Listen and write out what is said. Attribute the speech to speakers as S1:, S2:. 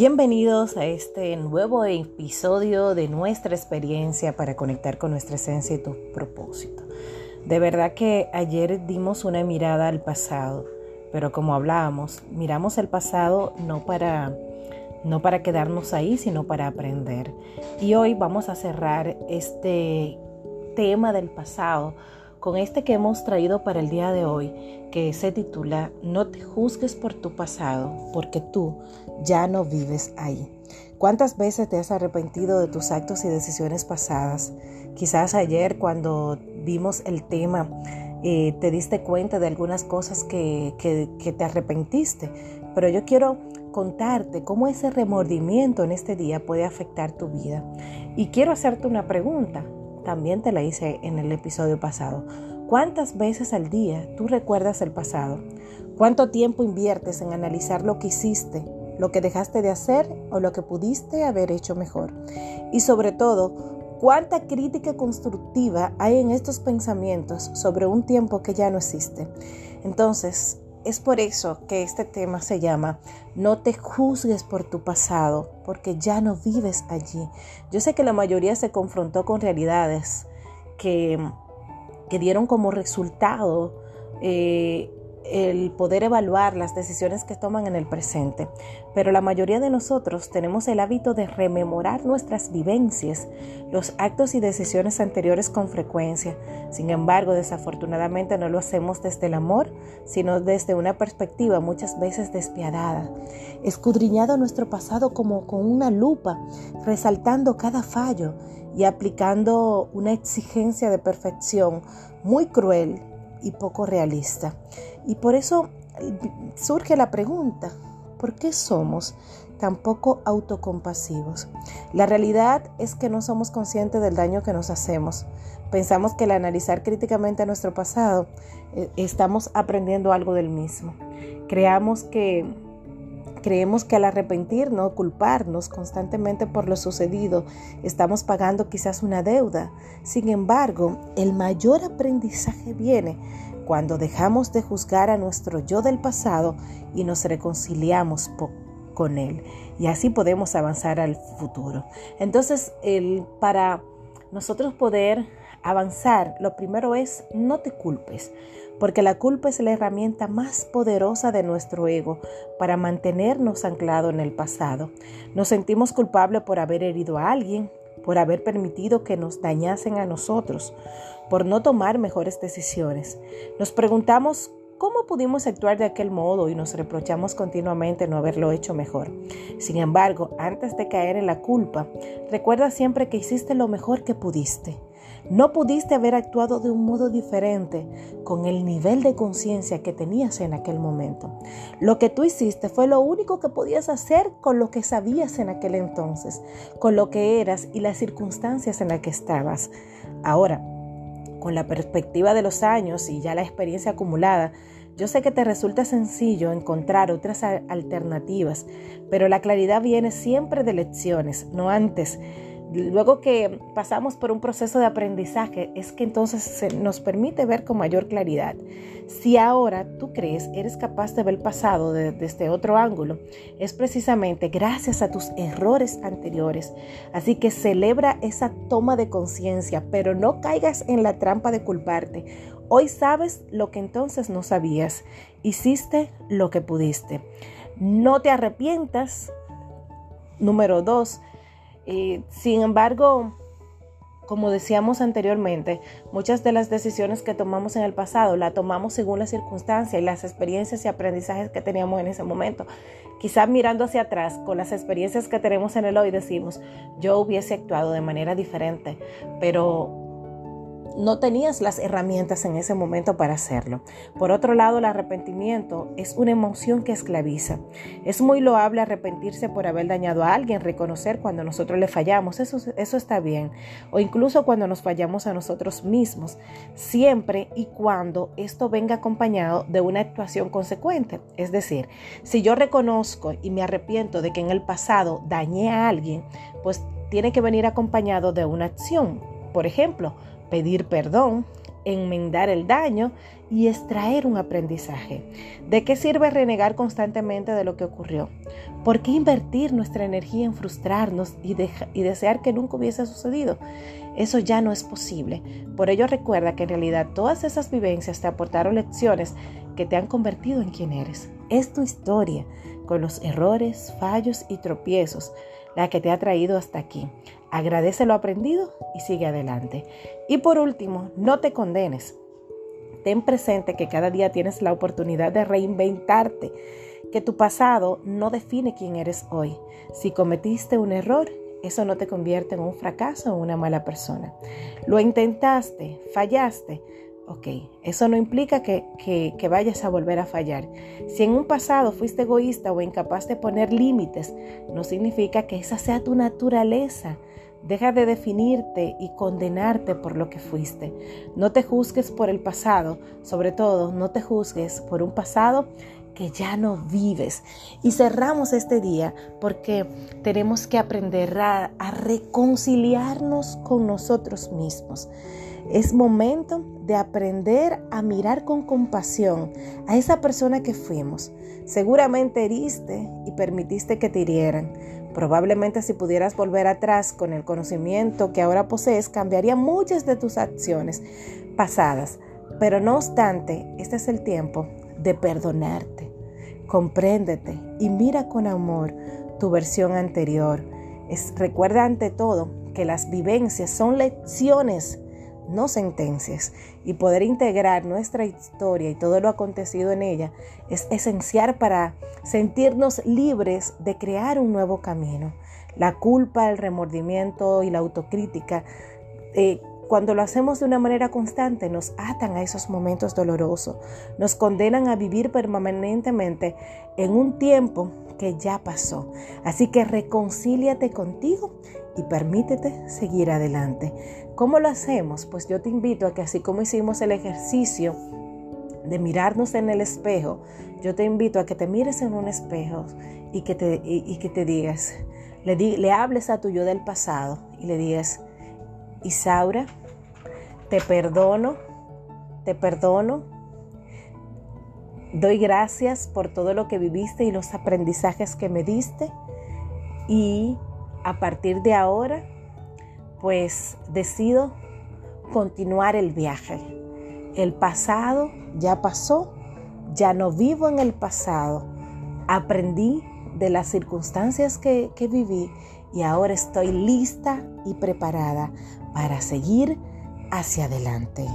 S1: Bienvenidos a este nuevo episodio de nuestra experiencia para conectar con nuestra esencia y tu propósito. De verdad que ayer dimos una mirada al pasado, pero como hablábamos, miramos el pasado no para no para quedarnos ahí, sino para aprender. Y hoy vamos a cerrar este tema del pasado con este que hemos traído para el día de hoy, que se titula No te juzgues por tu pasado, porque tú ya no vives ahí. ¿Cuántas veces te has arrepentido de tus actos y decisiones pasadas? Quizás ayer cuando vimos el tema eh, te diste cuenta de algunas cosas que, que te arrepentiste, pero yo quiero contarte cómo ese remordimiento en este día puede afectar tu vida. Y quiero hacerte una pregunta también te la hice en el episodio pasado. ¿Cuántas veces al día tú recuerdas el pasado? ¿Cuánto tiempo inviertes en analizar lo que hiciste, lo que dejaste de hacer o lo que pudiste haber hecho mejor? Y sobre todo, ¿cuánta crítica constructiva hay en estos pensamientos sobre un tiempo que ya no existe? Entonces, es por eso que este tema se llama No te juzgues por tu pasado, porque ya no vives allí. Yo sé que la mayoría se confrontó con realidades que, que dieron como resultado eh, el poder evaluar las decisiones que toman en el presente, pero la mayoría de nosotros tenemos el hábito de rememorar nuestras vivencias, los actos y decisiones anteriores con frecuencia. Sin embargo, desafortunadamente no lo hacemos desde el amor, sino desde una perspectiva muchas veces despiadada, escudriñado nuestro pasado como con una lupa, resaltando cada fallo y aplicando una exigencia de perfección muy cruel y poco realista. Y por eso surge la pregunta, ¿por qué somos tan poco autocompasivos? La realidad es que no somos conscientes del daño que nos hacemos. Pensamos que al analizar críticamente nuestro pasado, eh, estamos aprendiendo algo del mismo. Creamos que Creemos que al arrepentirnos, culparnos constantemente por lo sucedido, estamos pagando quizás una deuda. Sin embargo, el mayor aprendizaje viene cuando dejamos de juzgar a nuestro yo del pasado y nos reconciliamos con él. Y así podemos avanzar al futuro. Entonces, para nosotros poder avanzar, lo primero es no te culpes, porque la culpa es la herramienta más poderosa de nuestro ego para mantenernos anclado en el pasado. Nos sentimos culpables por haber herido a alguien, por haber permitido que nos dañasen a nosotros, por no tomar mejores decisiones. Nos preguntamos cómo pudimos actuar de aquel modo y nos reprochamos continuamente no haberlo hecho mejor. Sin embargo, antes de caer en la culpa, recuerda siempre que hiciste lo mejor que pudiste. No pudiste haber actuado de un modo diferente con el nivel de conciencia que tenías en aquel momento. Lo que tú hiciste fue lo único que podías hacer con lo que sabías en aquel entonces, con lo que eras y las circunstancias en las que estabas. Ahora, con la perspectiva de los años y ya la experiencia acumulada, yo sé que te resulta sencillo encontrar otras alternativas, pero la claridad viene siempre de lecciones, no antes luego que pasamos por un proceso de aprendizaje, es que entonces nos permite ver con mayor claridad. Si ahora tú crees eres capaz de ver el pasado desde otro ángulo, es precisamente gracias a tus errores anteriores. Así que celebra esa toma de conciencia, pero no caigas en la trampa de culparte. Hoy sabes lo que entonces no sabías. Hiciste lo que pudiste. No te arrepientas. Número dos, sin embargo, como decíamos anteriormente, muchas de las decisiones que tomamos en el pasado las tomamos según las circunstancias y las experiencias y aprendizajes que teníamos en ese momento. Quizás mirando hacia atrás, con las experiencias que tenemos en el hoy, decimos, yo hubiese actuado de manera diferente, pero no tenías las herramientas en ese momento para hacerlo. Por otro lado, el arrepentimiento es una emoción que esclaviza. Es muy loable arrepentirse por haber dañado a alguien, reconocer cuando nosotros le fallamos, eso, eso está bien. O incluso cuando nos fallamos a nosotros mismos, siempre y cuando esto venga acompañado de una actuación consecuente. Es decir, si yo reconozco y me arrepiento de que en el pasado dañé a alguien, pues tiene que venir acompañado de una acción. Por ejemplo, pedir perdón, enmendar el daño y extraer un aprendizaje. ¿De qué sirve renegar constantemente de lo que ocurrió? ¿Por qué invertir nuestra energía en frustrarnos y, desear que nunca hubiese sucedido? Eso ya no es posible. Por ello recuerda que en realidad todas esas vivencias te aportaron lecciones que te han convertido en quien eres. Es tu historia, con los errores, fallos y tropiezos, la que te ha traído hasta aquí. Agradece lo aprendido y sigue adelante. Y por último, no te condenes. Ten presente que cada día tienes la oportunidad de reinventarte, que tu pasado no define quién eres hoy. Si cometiste un error, eso no te convierte en un fracaso o una mala persona. Lo intentaste, fallaste, Ok, eso no implica que, que, vayas a volver a fallar. Si en un pasado fuiste egoísta o incapaz de poner límites, no significa que esa sea tu naturaleza. Deja de definirte y condenarte por lo que fuiste. No te juzgues por el pasado, sobre todo no te juzgues por un pasado que ya no vives. Y cerramos este día porque tenemos que aprender a, a reconciliarnos con nosotros mismos. Es momento de aprender a mirar con compasión a esa persona que fuimos. Seguramente heriste y permitiste que te hirieran. Probablemente si pudieras volver atrás con el conocimiento que ahora posees, cambiaría muchas de tus acciones pasadas. Pero no obstante, este es el tiempo de perdonarte. Compréndete y mira con amor tu versión anterior. Recuerda ante todo que las vivencias son lecciones no sentencias, y poder integrar nuestra historia y todo lo acontecido en ella es esencial para sentirnos libres de crear un nuevo camino. La culpa, el remordimiento y la autocrítica, eh, cuando lo hacemos de una manera constante, nos atan a esos momentos dolorosos, nos condenan a vivir permanentemente en un tiempo que ya pasó. Así que reconcíliate contigo y permítete seguir adelante. ¿Cómo lo hacemos? Pues yo te invito a que así como hicimos el ejercicio de mirarnos en el espejo, yo te invito a que te mires en un espejo y que te, y, que te digas, le, le hables a tu yo del pasado y le digas, Isaura, te perdono, te perdono, doy gracias por todo lo que viviste y los aprendizajes que me diste y a partir de ahora pues decido continuar el viaje. El pasado ya pasó, ya no vivo en el pasado. Aprendí de las circunstancias que, que viví y ahora estoy lista y preparada para seguir hacia adelante.